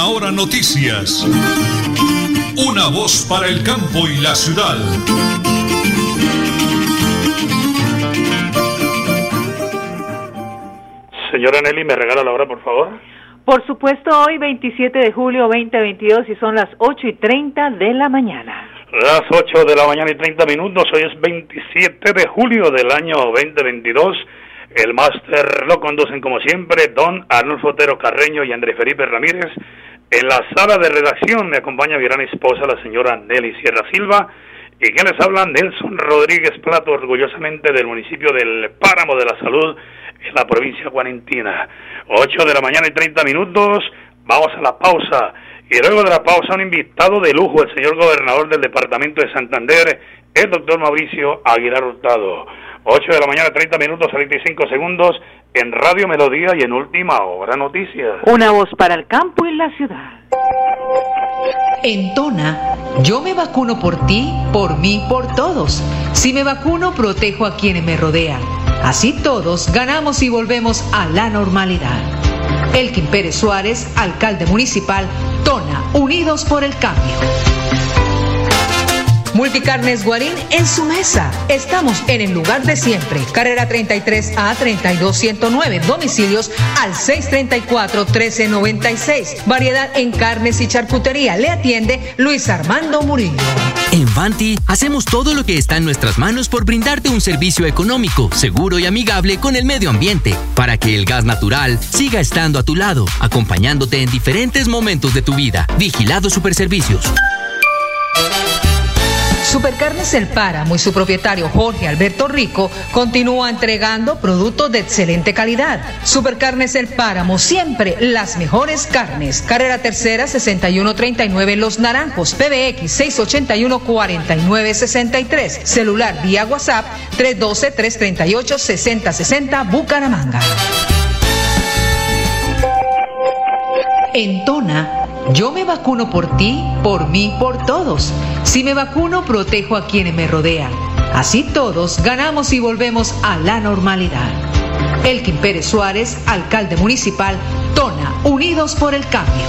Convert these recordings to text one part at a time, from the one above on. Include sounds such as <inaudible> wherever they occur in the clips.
Última Hora Noticias. Una voz para el campo y la ciudad. Señora Nelly, ¿me regala la hora, por favor? Por supuesto, hoy 27 de julio 2022 y son las 8 y 30 de la mañana. Las 8 de la mañana y 30 minutos, hoy es 27 de julio del año 2022. El máster lo conducen como siempre Don Arnulfo Otero Carreño y Andrés Felipe Ramírez. En la sala de redacción me acompaña mi gran esposa, la señora Nelly Sierra Silva. Y quien les habla, Nelson Rodríguez Plato, orgullosamente del municipio del Páramo de la Salud, en la provincia guarentina. 8 de la mañana y 30 minutos, vamos a la pausa. Y luego de la pausa, un invitado de lujo, el señor gobernador del departamento de Santander, el doctor Mauricio Aguilar Hurtado. 8 de la mañana, 30 minutos, 35 segundos, en Radio Melodía y en Última Hora Noticias. Una voz para el campo y la ciudad. En Tona, yo me vacuno por ti, por mí, por todos. Si me vacuno, protejo a quienes me rodean. Así todos ganamos y volvemos a la normalidad. Elkin Pérez Suárez, alcalde municipal, Tona, Unidos por el Cambio. Multicarnes Guarín en su mesa. Estamos en el lugar de siempre. Carrera 33 a 32109. Domicilios al 634 1396. Variedad en carnes y charcutería. Le atiende Luis Armando Murillo. En Fanti hacemos todo lo que está en nuestras manos por brindarte un servicio económico, seguro y amigable con el medio ambiente, para que el gas natural siga estando a tu lado, acompañándote en diferentes momentos de tu vida. Vigilado Superservicios. Supercarnes El Páramo y su propietario Jorge Alberto Rico continúa entregando productos de excelente calidad. Supercarnes El Páramo, siempre las mejores carnes. Carrera Tercera 6139 Los Naranjos, PBX 681 4963. Celular vía WhatsApp 312 338 6060 Bucaramanga. En Tona yo me vacuno por ti, por mí, por todos. Si me vacuno, protejo a quienes me rodean. Así todos ganamos y volvemos a la normalidad. Elkin Pérez Suárez, alcalde municipal, Tona, Unidos por el Cambio.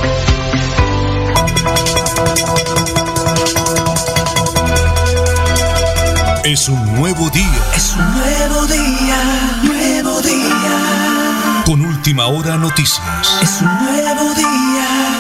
Es un nuevo día. Es un nuevo día, nuevo día. Con última hora noticias. Es un nuevo día,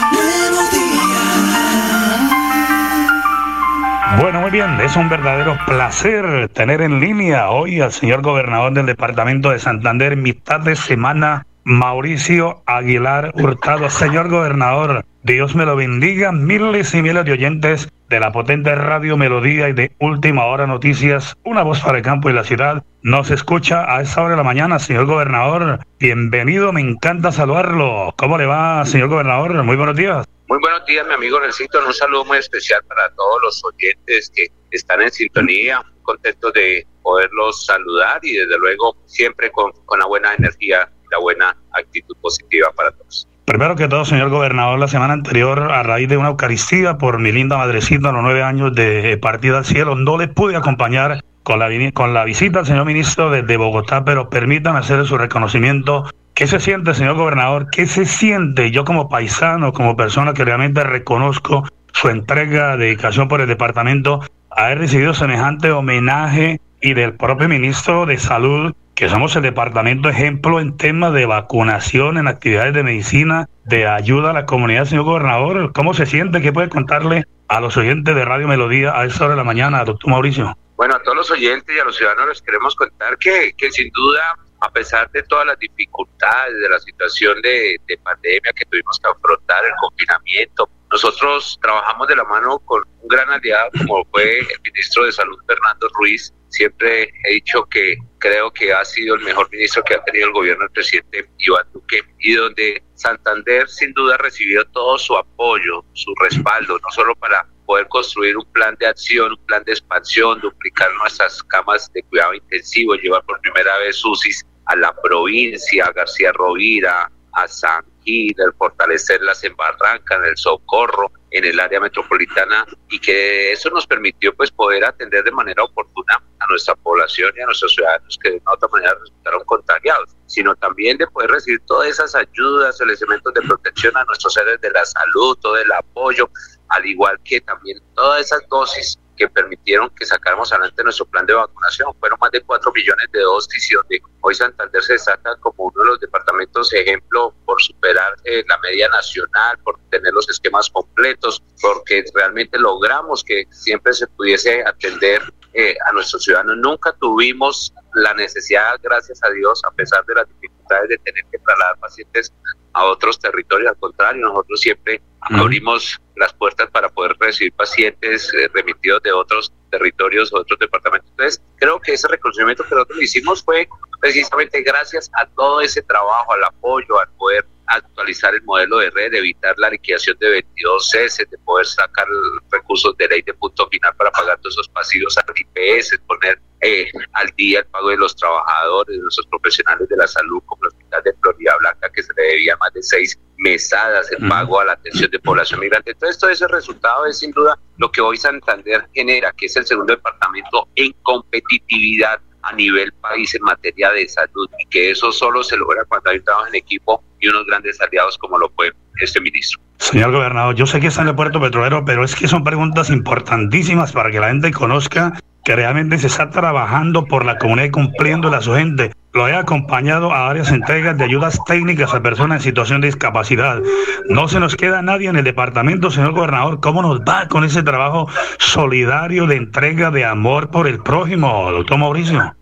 muy bien, es un verdadero placer tener en línea hoy al señor gobernador del departamento de Santander, mitad de semana, Mauricio Aguilar Hurtado. Señor gobernador, Dios me lo bendiga, miles y miles de oyentes de la potente Radio Melodía y de Última Hora Noticias, una voz para el campo y la ciudad. Nos escucha a esa hora de la mañana, señor gobernador. Bienvenido, me encanta saludarlo. ¿Cómo le va, señor gobernador? Muy buenos días. Muy buenos días, mi amigo Necesito Un saludo muy especial para todos los oyentes que están en sintonía. Contentos de poderlos saludar y desde luego siempre con, con la buena energía y la buena actitud positiva para todos. Primero que todo, señor gobernador, la semana anterior, a raíz de una Eucaristía por mi linda madrecita a los nueve años de partida al cielo, no le pude acompañar con la, con la visita al señor ministro desde Bogotá, pero permítame hacerle su reconocimiento. ¿Qué se siente, señor gobernador? ¿Qué se siente yo como paisano, como persona que realmente reconozco su entrega, dedicación por el departamento, haber recibido semejante homenaje y del propio ministro de Salud que somos el departamento ejemplo en temas de vacunación, en actividades de medicina, de ayuda a la comunidad, señor gobernador. ¿Cómo se siente? ¿Qué puede contarle a los oyentes de Radio Melodía a esa hora de la mañana, doctor Mauricio? Bueno, a todos los oyentes y a los ciudadanos les queremos contar que, que sin duda, a pesar de todas las dificultades de la situación de, de pandemia que tuvimos que afrontar, el confinamiento, nosotros trabajamos de la mano con un gran aliado como fue el ministro de Salud Fernando Ruiz. Siempre he dicho que creo que ha sido el mejor ministro que ha tenido el gobierno del presidente Iván Duque y donde Santander sin duda ha recibido todo su apoyo, su respaldo, no solo para poder construir un plan de acción, un plan de expansión, duplicar nuestras camas de cuidado intensivo, llevar por primera vez UCIs a la provincia, a García Rovira, a San Gil, el fortalecerlas en Barranca, en el Socorro, en el área metropolitana y que eso nos permitió pues poder atender de manera oportuna a nuestra población y a nuestros ciudadanos que de otra manera resultaron contagiados, sino también de poder recibir todas esas ayudas, elementos de protección a nuestros seres de la salud, todo el apoyo, al igual que también todas esas dosis que permitieron que sacáramos adelante nuestro plan de vacunación. Fueron más de 4 millones de dosis y donde hoy Santander se destaca como uno de los departamentos ejemplo por superar eh, la media nacional, por tener los esquemas completos, porque realmente logramos que siempre se pudiese atender eh, a nuestros ciudadanos. Nunca tuvimos la necesidad, gracias a Dios, a pesar de las dificultades de tener que trasladar pacientes a otros territorios. Al contrario, nosotros siempre abrimos las puertas para poder recibir pacientes eh, remitidos de otros territorios o otros departamentos. Entonces, creo que ese reconocimiento que nosotros hicimos fue precisamente gracias a todo ese trabajo, al apoyo, al poder actualizar el modelo de red, evitar la liquidación de 22 ceses, de poder sacar recursos de ley de punto final para pagar todos esos pasivos al IPS, poner eh, al día el pago de los trabajadores, de nuestros profesionales de la salud, como el Hospital de Florida Blanca, que se le debía más de seis mesadas, el pago a la atención de población migrante. Entonces, todo ese resultado es sin duda lo que hoy Santander genera, que es el segundo departamento en competitividad a nivel país en materia de salud y que eso solo se logra cuando hay un trabajo en equipo y unos grandes aliados como lo fue este ministro. Señor gobernador, yo sé que está en el puerto petrolero, pero es que son preguntas importantísimas para que la gente conozca que realmente se está trabajando por la comunidad y cumpliendo a su gente. Lo he acompañado a varias entregas de ayudas técnicas a personas en situación de discapacidad. No se nos queda nadie en el departamento, señor gobernador. ¿Cómo nos va con ese trabajo solidario de entrega de amor por el prójimo, doctor Mauricio?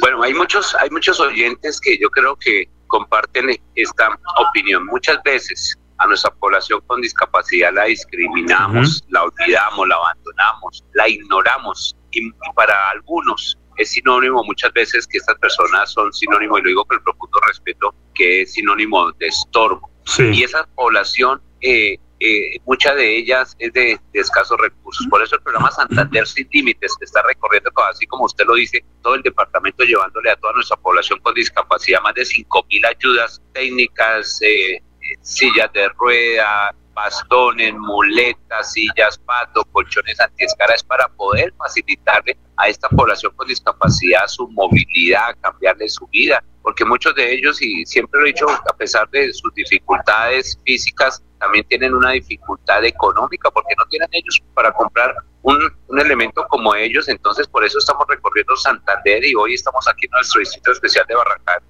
Bueno, hay muchos, hay muchos oyentes que yo creo que comparten esta opinión. Muchas veces a nuestra población con discapacidad la discriminamos, la olvidamos, la abandonamos, la ignoramos para algunos es sinónimo muchas veces que estas personas son sinónimo, y lo digo con el profundo respeto, que es sinónimo de estorbo. Y esa población eh, eh, mucha de ellas es de, escasos recursos. Por eso el programa Santander Sin Límites está recorriendo, así como usted lo dice, todo el departamento llevándole a toda nuestra población con discapacidad más de 5 mil ayudas técnicas, eh, eh, sillas de rueda, bastones, muletas, sillas, pato, colchones antiescaras para poder facilitarle a esta población con discapacidad su movilidad, cambiarle su vida, porque muchos de ellos, y siempre lo he dicho, a pesar de sus dificultades físicas, también tienen una dificultad económica, porque no tienen ellos para comprar un, un elemento como ellos, entonces por eso estamos recorriendo Santander y hoy estamos aquí en nuestro distrito especial de Barranca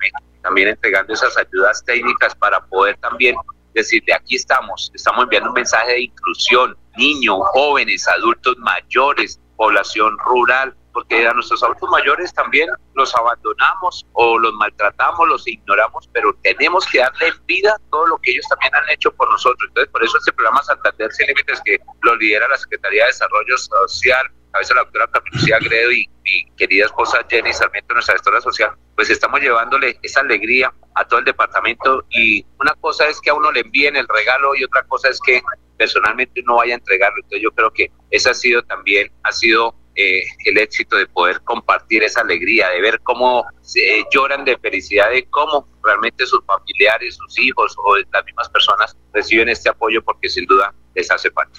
también entregando esas ayudas técnicas para poder también decirle, aquí estamos, estamos enviando un mensaje de inclusión, niños, jóvenes, adultos mayores, población rural, porque a nuestros adultos mayores también los abandonamos o los maltratamos, los ignoramos, pero tenemos que darle vida todo lo que ellos también han hecho por nosotros. Entonces, por eso este programa Santander Sin Límites, que lo lidera la Secretaría de Desarrollo Social, a veces la doctora Patricia Gredo y mi querida esposa Jenny Sarmiento, nuestra gestora social, pues estamos llevándole esa alegría a todo el departamento y una cosa es que a uno le envíen el regalo y otra cosa es que personalmente uno vaya a entregarlo. Entonces yo creo que ese ha sido también, ha sido eh, el éxito de poder compartir esa alegría, de ver cómo se lloran de felicidad, de cómo realmente sus familiares, sus hijos o las mismas personas reciben este apoyo porque sin duda les hace falta.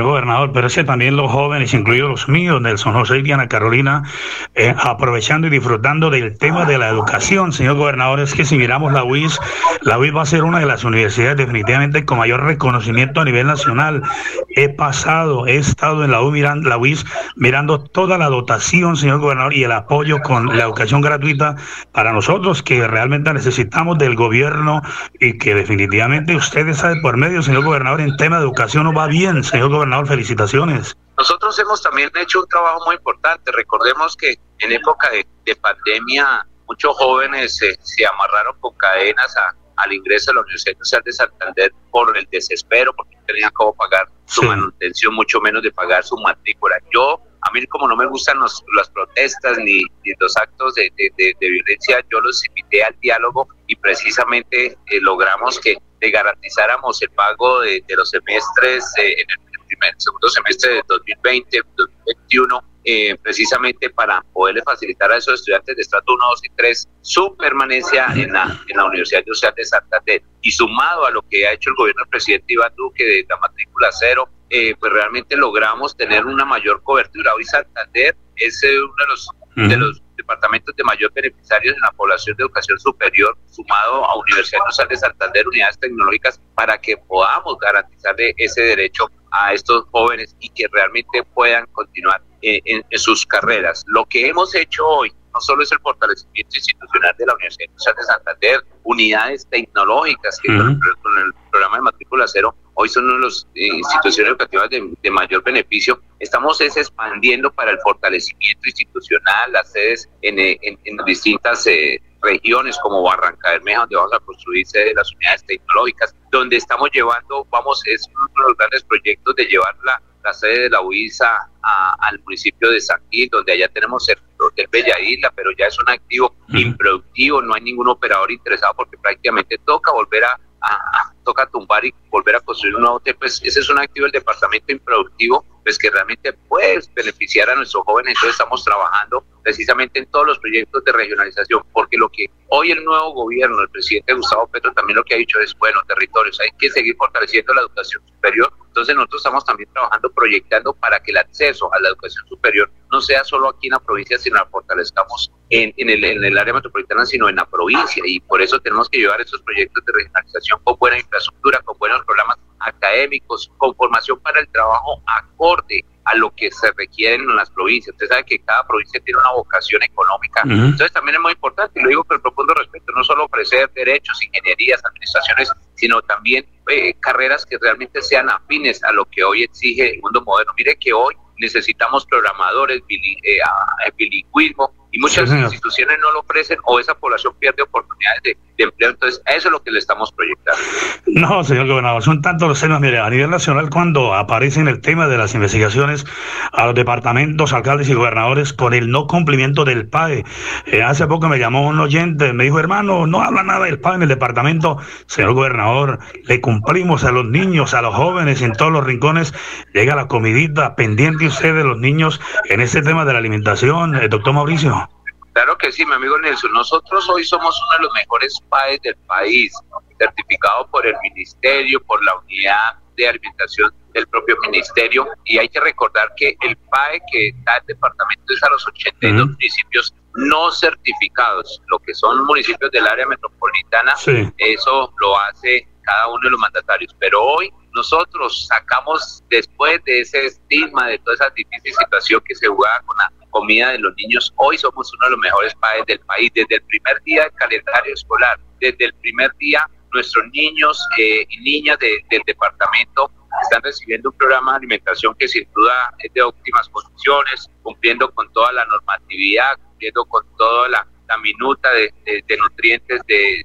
Gobernador, pero es que también los jóvenes, incluidos los míos, Nelson José y Diana Carolina, eh, aprovechando y disfrutando del tema de la educación, señor gobernador, es que si miramos la UIS, la UIS va a ser una de las universidades definitivamente con mayor reconocimiento a nivel nacional. He pasado, he estado en la, mirando, la UIS mirando toda la dotación, señor gobernador, y el apoyo con la educación gratuita para nosotros que realmente necesitamos del gobierno y que definitivamente ustedes saben por medio, señor gobernador, en tema de educación no va bien, señor gobernador, felicitaciones. Nosotros hemos también hecho un trabajo muy importante. Recordemos que en época de, pandemia muchos jóvenes se, amarraron con cadenas al ingreso a la Universidad Nacional de Santander por el desespero, porque no tenían cómo pagar su manutención, mucho menos de pagar su matrícula. Yo a mí como no me gustan las protestas ni, los actos de, violencia, yo los invité al diálogo y precisamente eh, logramos que le garantizáramos el pago de, los semestres eh, en el primer, segundo semestre de 2020, 2021 eh, precisamente para poderle facilitar a esos estudiantes de estrato 1, 2 y 3 su permanencia en la, en la Universidad Industrial de Santander. Y sumado a lo que ha hecho el gobierno del presidente Iván Duque de la matrícula cero, eh, pues realmente logramos tener una mayor cobertura. Hoy Santander es eh, uno de los, de los departamentos de mayor beneficiarios en la población de educación superior, sumado a Universidad Nacional de Santander, unidades tecnológicas, para que podamos garantizarle ese derecho a estos jóvenes y que realmente puedan continuar eh, en, sus carreras. Lo que hemos hecho hoy no solo es el fortalecimiento institucional de la Universidad Nacional de Santander, unidades tecnológicas que con, el, programa de matrícula cero hoy son una de las eh, instituciones educativas de, mayor beneficio. Estamos es expandiendo para el fortalecimiento institucional, las sedes en, eh, distintas regiones como Barranca Bermeja, donde vamos a construir sedes de las unidades tecnológicas, donde estamos llevando, vamos, es uno de los grandes proyectos de llevar la, sede de la UISA al municipio de San Gil, donde allá tenemos el Hotel Bella Isla, pero ya es un activo improductivo, no hay ningún operador interesado porque prácticamente toca volver a toca tumbar y volver a construir un nuevo pues ese es un activo del departamento improductivo, pues que realmente puede beneficiar a nuestros jóvenes. Entonces estamos trabajando precisamente en todos los proyectos de regionalización, porque lo que hoy el nuevo gobierno, el presidente Gustavo Petro también lo que ha dicho es, bueno, territorios, hay que seguir fortaleciendo la educación superior. Entonces nosotros estamos también trabajando, proyectando para que el acceso a la educación superior no sea solo aquí en la provincia, sino la fortalezcamos en, en, el, en el área metropolitana, sino en la provincia. Y por eso tenemos que llevar estos proyectos de regionalización con buena infraestructura, con buenos programas académicos, con formación para el trabajo acorde a lo que se requiere en las provincias. Usted sabe que cada provincia tiene una vocación económica. Entonces también es muy importante, y lo digo con el profundo respeto, no solo ofrecer derechos, ingenierías, administraciones, sino también eh, carreras que realmente sean afines a lo que hoy exige el mundo moderno. Mire que hoy necesitamos programadores, eh, bilingüismo, y muchas instituciones no lo ofrecen o esa población pierde oportunidades de, empleo. Entonces, eso es lo que le estamos proyectando. No, señor gobernador, son tantos los temas. Mire, a nivel nacional, cuando aparece en el tema de las investigaciones a los departamentos, alcaldes y gobernadores por el no cumplimiento del PAE. Eh, hace poco me llamó un oyente, me dijo, hermano, no habla nada del PAE en el departamento. Señor gobernador, le cumplimos a los niños, a los jóvenes en todos los rincones. Llega la comidita pendiente usted de los niños en ese tema de la alimentación, eh, doctor Mauricio. Claro que sí, mi amigo Nelson. Nosotros hoy somos uno de los mejores PAES del país, certificado por el Ministerio, por la Unidad de Alimentación del propio Ministerio. Y hay que recordar que el PAE que da el departamento es a los 82 municipios no certificados, lo que son municipios del área metropolitana. Eso lo hace cada uno de los mandatarios. Pero hoy nosotros sacamos, después de ese estigma, de toda esa difícil situación que se jugaba con la comida de los niños, hoy somos uno de los mejores países del país. Desde el primer día del calendario escolar, desde el primer día, nuestros niños eh, y niñas del departamento están recibiendo un programa de alimentación que sin duda es de óptimas condiciones, cumpliendo con toda la normatividad, cumpliendo con toda la, minuta de, nutrientes de,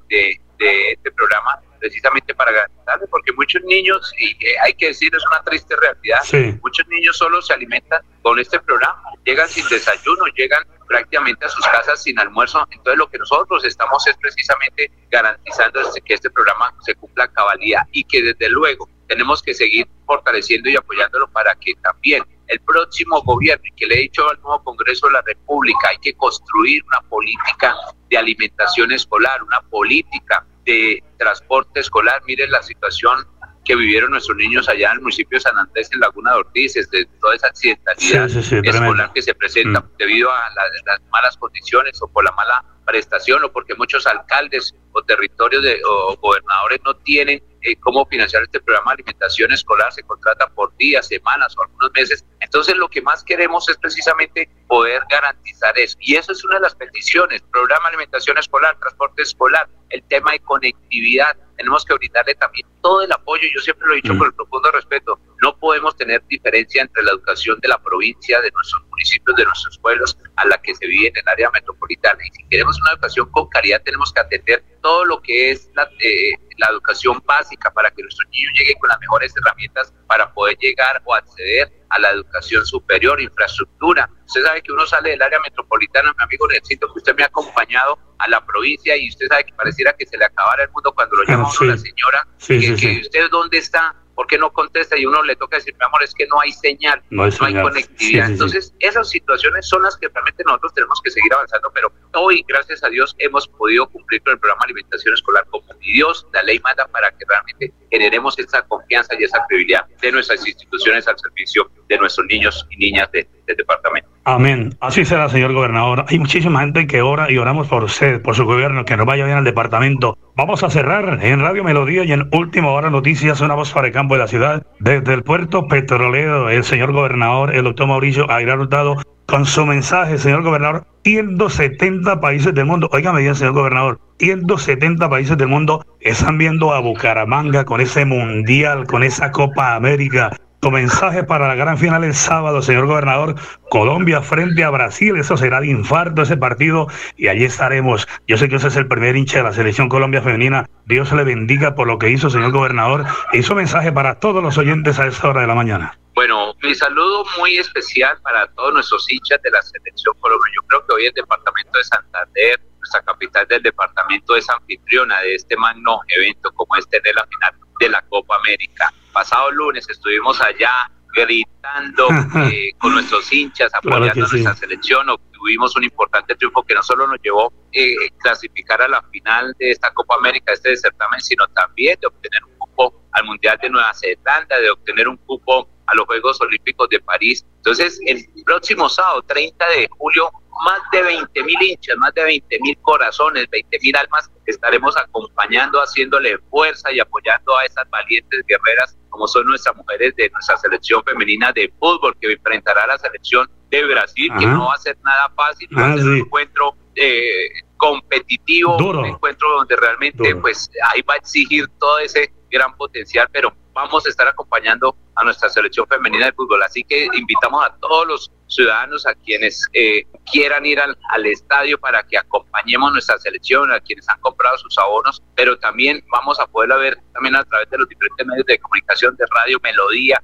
este programa precisamente para garantizarle, porque muchos niños, y eh, hay que decir, es una triste realidad, muchos niños solo se alimentan con este programa, llegan sin desayuno, llegan prácticamente a sus casas sin almuerzo, entonces lo que nosotros estamos es precisamente garantizando este, que este programa se cumpla a cabalidad y que desde luego tenemos que seguir fortaleciendo y apoyándolo para que también el próximo gobierno, y que le he dicho al nuevo Congreso de la República, hay que construir una política de alimentación escolar, una política de transporte escolar. Miren la situación que vivieron nuestros niños allá en el municipio de San Andrés, en Laguna de Ortiz, de toda esa accidentalidad escolar que se presenta mm. debido a las malas condiciones o por la mala prestación o porque muchos alcaldes o territorios de, o gobernadores no tienen eh, cómo financiar este programa de alimentación escolar, se contrata por días, semanas o algunos meses. Entonces lo que más queremos es precisamente poder garantizar eso. Y eso es una de las peticiones, programa de alimentación escolar, transporte escolar, el tema de conectividad. Tenemos que brindarle también todo el apoyo, yo siempre lo he dicho mm. con el profundo respeto, no podemos tener diferencia entre la educación de la provincia, de nuestros municipios, de nuestros pueblos, a la que se vive en el área metropolitana. Y si queremos una educación con calidad, tenemos que atender todo lo que es la, eh, la educación básica para que nuestros niños lleguen con las mejores herramientas para poder llegar o acceder a la educación superior, infraestructura. Usted sabe que uno sale del área metropolitana, mi amigo necesito que usted me ha acompañado a la provincia y usted sabe que pareciera que se le acabara el mundo cuando lo llama la señora, que, usted dónde está ¿por qué no contesta? Y uno le toca decir, mi amor, es que no hay señal, no hay, conectividad. Entonces, esas situaciones son las que realmente nosotros tenemos que seguir avanzando, pero hoy, gracias a Dios, hemos podido cumplir con el programa de alimentación escolar como Dios, la ley manda para que realmente generemos esa confianza y esa credibilidad de nuestras instituciones al servicio de nuestros niños y niñas del departamento. Amén. Así será, señor gobernador. Hay muchísima gente que ora y oramos por usted, por su gobierno, que nos vaya bien al departamento. Vamos a cerrar en Radio Melodía y en Última Hora Noticias, una voz para el campo de la ciudad. Desde el puerto petrolero, el señor gobernador, el doctor Mauricio Aguilar Hurtado, con su mensaje, señor gobernador, 170 países del mundo, oígame bien, señor gobernador, 170 países del mundo están viendo a Bucaramanga con ese mundial, con esa Copa América, mensaje para la gran final el sábado, señor gobernador. Colombia frente a Brasil, eso será de infarto ese partido y allí estaremos. Yo sé que ese es el primer hincha de la selección Colombia femenina. Dios le bendiga por lo que hizo, señor gobernador. Y su mensaje para todos los oyentes a esta hora de la mañana. Bueno, mi saludo muy especial para todos nuestros hinchas de la selección Colombia. Yo creo que hoy el departamento de Santander, nuestra capital del departamento, es anfitriona de este magno evento como este de la final de la Copa América pasado lunes estuvimos allá gritando <laughs> eh, con nuestros hinchas, apoyando a nuestra selección. Obtuvimos un importante triunfo que no solo nos llevó a eh, clasificar a la final de esta Copa América, este certamen, sino también de obtener un cupo al Mundial de Nueva Zelanda, de obtener un cupo a los Juegos Olímpicos de París. Entonces, el próximo sábado, 30 de julio, más de 20 mil hinchas, más de 20 mil corazones, 20 mil almas, estaremos acompañando, haciéndole fuerza y apoyando a esas valientes guerreras como son nuestras mujeres de nuestra selección femenina de fútbol que enfrentará a la selección de Brasil, que no va a ser nada fácil, va a ah, ser un encuentro eh, competitivo, un encuentro donde realmente pues ahí va a exigir todo ese gran potencial, pero vamos a estar acompañando a nuestra selección femenina de fútbol. Así que invitamos a todos los ciudadanos, a quienes eh, quieran ir al, estadio para que acompañemos nuestra selección, a quienes han comprado sus abonos, pero también vamos a poderlo ver también a través de los diferentes medios de comunicación, de radio, melodía,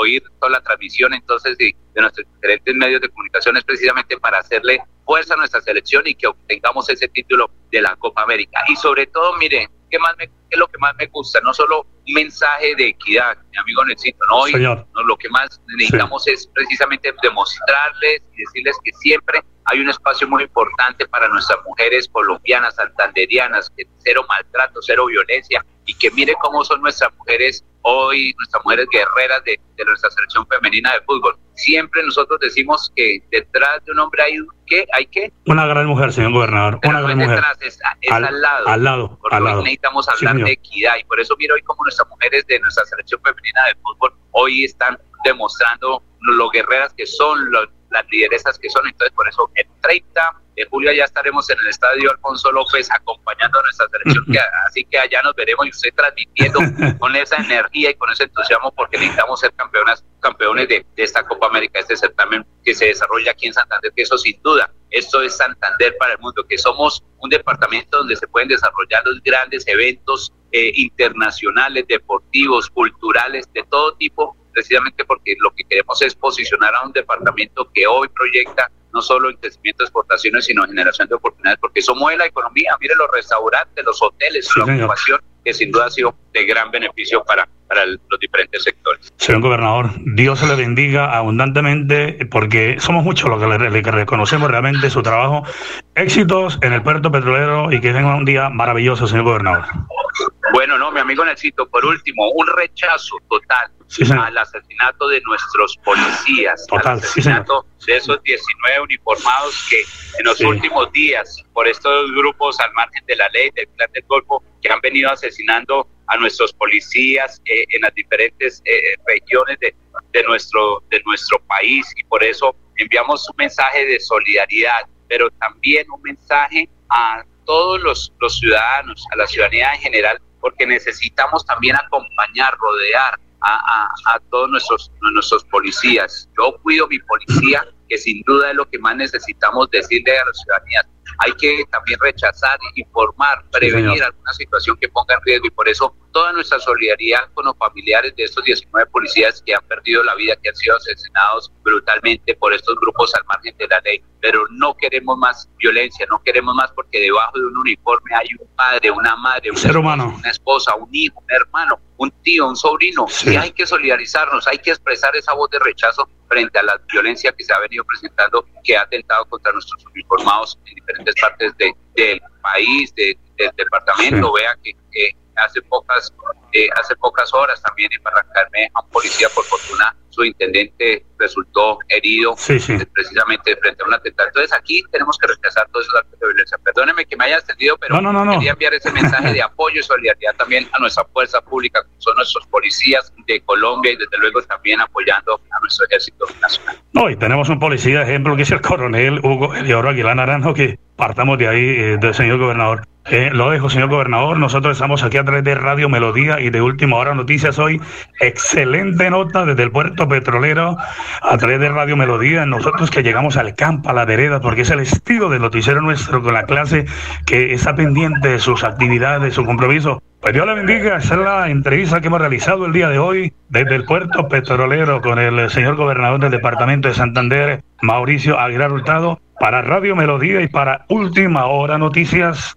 oír toda la transmisión entonces de, de, nuestros diferentes medios de comunicación es precisamente para hacerle fuerza a nuestra selección y que obtengamos ese título de la Copa América. Y sobre todo, miren, ¿qué, más me, qué es lo que más me gusta? No solo un mensaje de equidad, mi amigo Necesito, no, hoy no, lo que más necesitamos es precisamente demostrarles y decirles que siempre hay un espacio muy importante para nuestras mujeres colombianas, santanderianas, que cero maltrato, cero violencia, y que mire cómo son nuestras mujeres hoy, nuestras mujeres guerreras de, nuestra selección femenina de fútbol. Siempre nosotros decimos que detrás de un hombre hay que hay que una gran mujer, señor gobernador, una gran mujer. Detrás es, al, lado. Al lado, porque al lado. necesitamos hablar de equidad y por eso miro hoy cómo nuestras mujeres de nuestra selección femenina de fútbol hoy están demostrando lo guerreras que son, las lideresas que son. Entonces, por eso el 30 de julio ya estaremos en el estadio Alfonso López acompañando a nuestra selección, <laughs> así que allá nos veremos y usted transmitiendo <laughs> con esa energía y con ese entusiasmo porque necesitamos ser campeonas, campeones de, esta Copa América, este certamen que se desarrolla aquí en Santander, que eso sin duda, esto es Santander para el mundo, que somos un departamento donde se pueden desarrollar los grandes eventos eh, internacionales, deportivos, culturales, de todo tipo, precisamente porque lo que queremos es posicionar a un departamento que hoy proyecta no solo en crecimiento de exportaciones, sino en generación de oportunidades, porque eso mueve la economía. Mire los restaurantes, los hoteles, la ocupación, que sin duda ha sido de gran beneficio para, para los diferentes sectores. Señor gobernador, Dios se le bendiga abundantemente, porque somos muchos los que le, le reconocemos realmente su trabajo. Éxitos en el puerto petrolero y que tenga un día maravilloso, señor gobernador. Bueno, no, mi amigo Necesito, por último, un rechazo total al asesinato de nuestros policías, al asesinato de esos 19 uniformados que en los últimos días, por estos grupos al margen de la ley del plan del Golfo, que han venido asesinando a nuestros policías eh, en las diferentes eh, regiones de, de, nuestro, de nuestro país y por eso enviamos un mensaje de solidaridad, pero también un mensaje a todos los, los ciudadanos, a la ciudadanía en general, porque necesitamos también acompañar, rodear a, a, todos nuestros, nuestros policías. Yo cuido mi policía, que sin duda es lo que más necesitamos decirle a la ciudadanía. Hay que también rechazar, informar, prevenir alguna situación que ponga en riesgo y por eso toda nuestra solidaridad con los familiares de estos 19 policías que han perdido la vida, que han sido asesinados brutalmente por estos grupos al margen de la ley. Pero no queremos más violencia, no queremos más porque debajo de un uniforme hay un padre, una madre, un Ser humano. una esposa, un hijo, un hermano un tío, un sobrino, y hay que solidarizarnos, hay que expresar esa voz de rechazo frente a la violencia que se ha venido presentando, que ha atentado contra nuestros uniformados en diferentes partes del país, del departamento. Vea que, hace pocas eh, hace pocas horas también en Barrancarme a un policía por fortuna su intendente resultó herido eh, precisamente frente a un atentado. Entonces aquí tenemos que rechazar todos esos actos de violencia. Perdóneme que me haya extendido, pero quería enviar ese mensaje de apoyo y solidaridad también a nuestra fuerza pública, como son nuestros policías de Colombia y desde luego también apoyando a nuestro ejército nacional. No, y tenemos un policía ejemplo que es el coronel Hugo Elioro Aguilar Naranjo, que partamos de ahí, eh, del señor gobernador. Eh, lo dejo, señor gobernador. Nosotros estamos aquí a través de Radio Melodía y de Última Hora Noticias hoy. Excelente nota desde el puerto petrolero a través de Radio Melodía. Nosotros que llegamos al campo, a la vereda, porque es el estilo del noticiero nuestro con la clase que está pendiente de sus actividades, de su compromiso. Pues Dios le bendiga. Esa es la entrevista que hemos realizado el día de hoy desde el puerto petrolero con el señor gobernador del departamento de Santander, Mauricio Aguilar Hurtado, para Radio Melodía y para Última Hora Noticias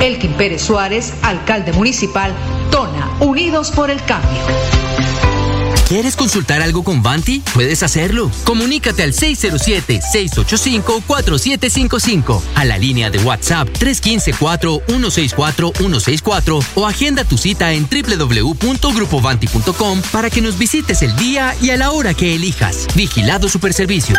Elkin Pérez Suárez, alcalde municipal, Tona, Unidos por el Cambio. ¿Quieres consultar algo con Vanti? Puedes hacerlo. Comunícate al 607-685-4755, a la línea de WhatsApp 315-4164-164 o agenda tu cita en www.grupovanti.com para que nos visites el día y a la hora que elijas. Vigilado Superservicios.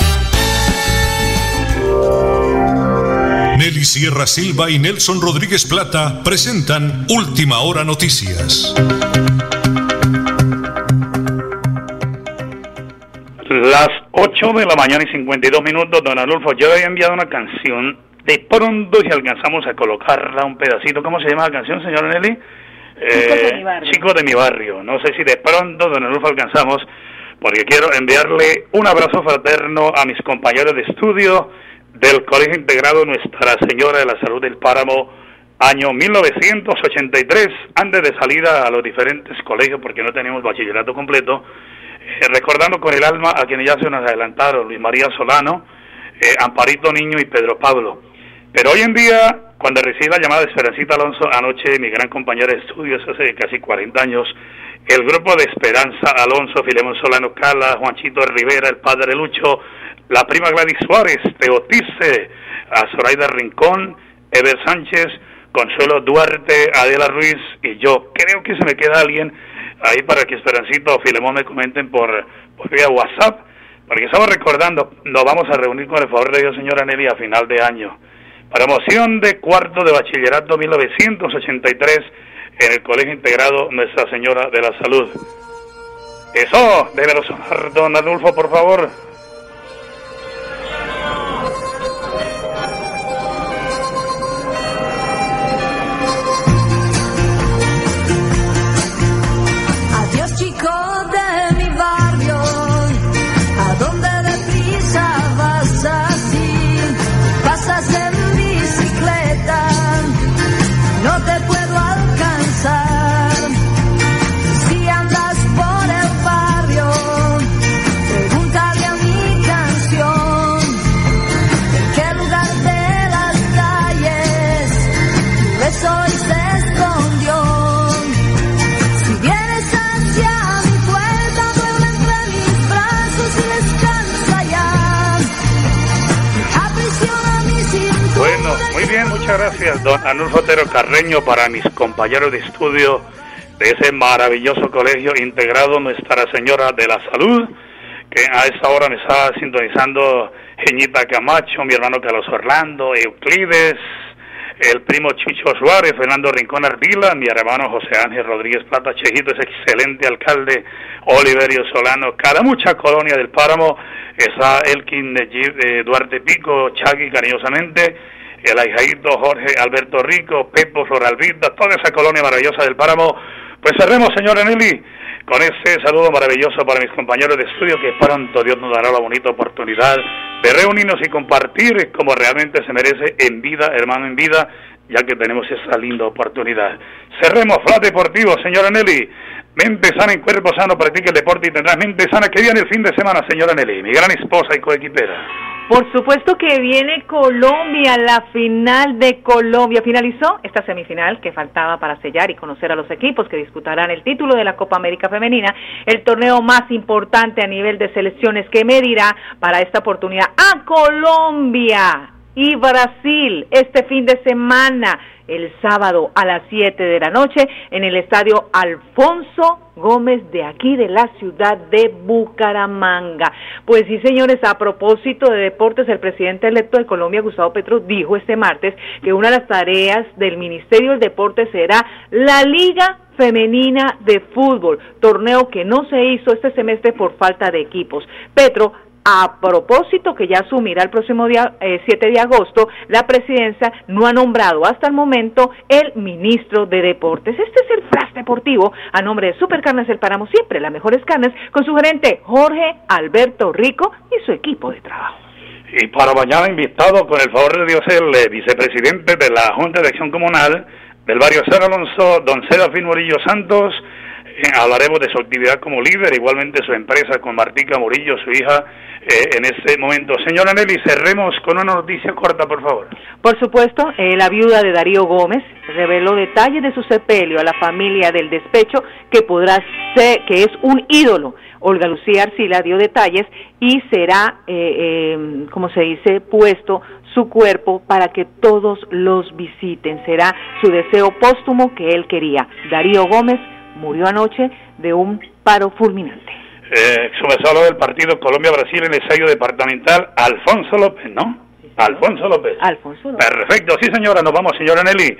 Nelly Sierra Silva y Nelson Rodríguez Plata presentan Última Hora Noticias. Las 8 de la mañana y 52 minutos, don Adolfo, yo había enviado una canción. De pronto, si alcanzamos a colocarla un pedacito, ¿cómo se llama la canción, señor Nelly? Chicos de mi barrio. Chicos de mi barrio. No sé si de pronto, don Adolfo, alcanzamos, porque quiero enviarle un abrazo fraterno a mis compañeros de estudio del Colegio Integrado Nuestra Señora de la Salud del Páramo, año 1983, antes de salida a los diferentes colegios, porque no teníamos bachillerato completo, eh, recordando con el alma a quienes ya se nos adelantaron, Luis María Solano, eh, Amparito Niño y Pedro Pablo. Pero hoy en día, cuando recibí la llamada Esperancita Alonso anoche, mi gran compañera de estudios hace casi 40 años, el grupo de Esperanza Alonso, Filemón Solano Cala, Juanchito Rivera, el padre Lucho, la prima Gladys Suárez, Teotice, a Zoraida Rincón, Ever Sánchez, Consuelo Duarte, Adela Ruiz y yo. Creo que se me queda alguien ahí para que Esperancito o Filemón me comenten por, por vía WhatsApp, porque estamos recordando, nos vamos a reunir con el favor de Dios, señora Nelly, a final de año. Para moción de cuarto de bachillerato 1983 en el Colegio Integrado Nuestra Señora de la Salud. Eso, debe sonar, don Adolfo, por favor. Gracias, don Anulfo Otero Carreño, para mis compañeros de estudio de ese maravilloso colegio integrado Nuestra Señora de la Salud, que a esta hora me está sintonizando Geñita Camacho, mi hermano Carlos Orlando, Euclides, el primo Chicho Suárez, Fernando Rincón Ardila, mi hermano José Ángel Rodríguez Plata, Chejito, es excelente alcalde, Oliverio Solano, cada mucha colonia del páramo, está Elkin de Duarte Pico, Chagui cariñosamente, el ahijaito Jorge Alberto Rico, Pepo Floralvita, toda esa colonia maravillosa del páramo. Pues cerremos, señora Nelly, con ese saludo maravilloso para mis compañeros de estudio que pronto Dios nos dará la bonita oportunidad de reunirnos y compartir como realmente se merece en vida, hermano, en vida, ya que tenemos esa linda oportunidad. Cerremos Flat Deportivo, señora Nelly. Mente sana en cuerpo sano, practique el deporte y tendrás mente sana. Que viene el fin de semana, señora Nelly, mi gran esposa y coequipera. Por supuesto que viene Colombia, la final de Colombia. Finalizó esta semifinal que faltaba para sellar y conocer a los equipos que disputarán el título de la Copa América Femenina, el torneo más importante a nivel de selecciones que medirá para esta oportunidad a Colombia y Brasil este fin de semana el sábado a las 7 de la noche en el estadio Alfonso Gómez de aquí de la ciudad de Bucaramanga. Pues sí, señores, a propósito de deportes, el presidente electo de Colombia, Gustavo Petro, dijo este martes que una de las tareas del Ministerio del Deporte será la Liga Femenina de Fútbol, torneo que no se hizo este semestre por falta de equipos. Petro a propósito que ya asumirá el próximo día 7 eh, de agosto, la presidencia no ha nombrado hasta el momento el ministro de Deportes. Este es el flash deportivo a nombre de Supercarnes El Páramo, siempre las mejores carnes, con su gerente Jorge Alberto Rico y su equipo de trabajo. Y para mañana invitado, con el favor de Dios, el eh, vicepresidente de la Junta de Acción Comunal del barrio San Alonso, don Serafín Morillo Santos, hablaremos de su actividad como líder, igualmente su empresa con Martica Murillo, su hija, eh, en este momento. Señora Nelly, cerremos con una noticia corta, por favor. Por supuesto, eh, la viuda de Darío Gómez reveló detalles de su sepelio a la familia del despecho que podrá ser, que es un ídolo. Olga Lucía Arcila dio detalles y será, eh, como se dice, puesto su cuerpo para que todos los visiten. Será su deseo póstumo que él quería. Darío Gómez murió anoche de un paro fulminante. Eh, solo del partido Colombia-Brasil en el sello departamental Alfonso López, ¿no? Alfonso López. Alfonso López. Perfecto, sí señora, nos vamos señora Nelly.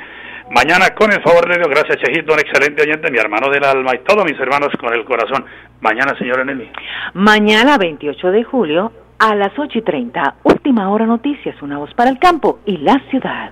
Mañana con el favor de Dios, gracias Chejito, un excelente oyente, mi hermano del alma y todos mis hermanos con el corazón. Mañana señora Nelly. Mañana 28 de julio a las 8 y 30, última hora noticias, una voz para el campo y la ciudad.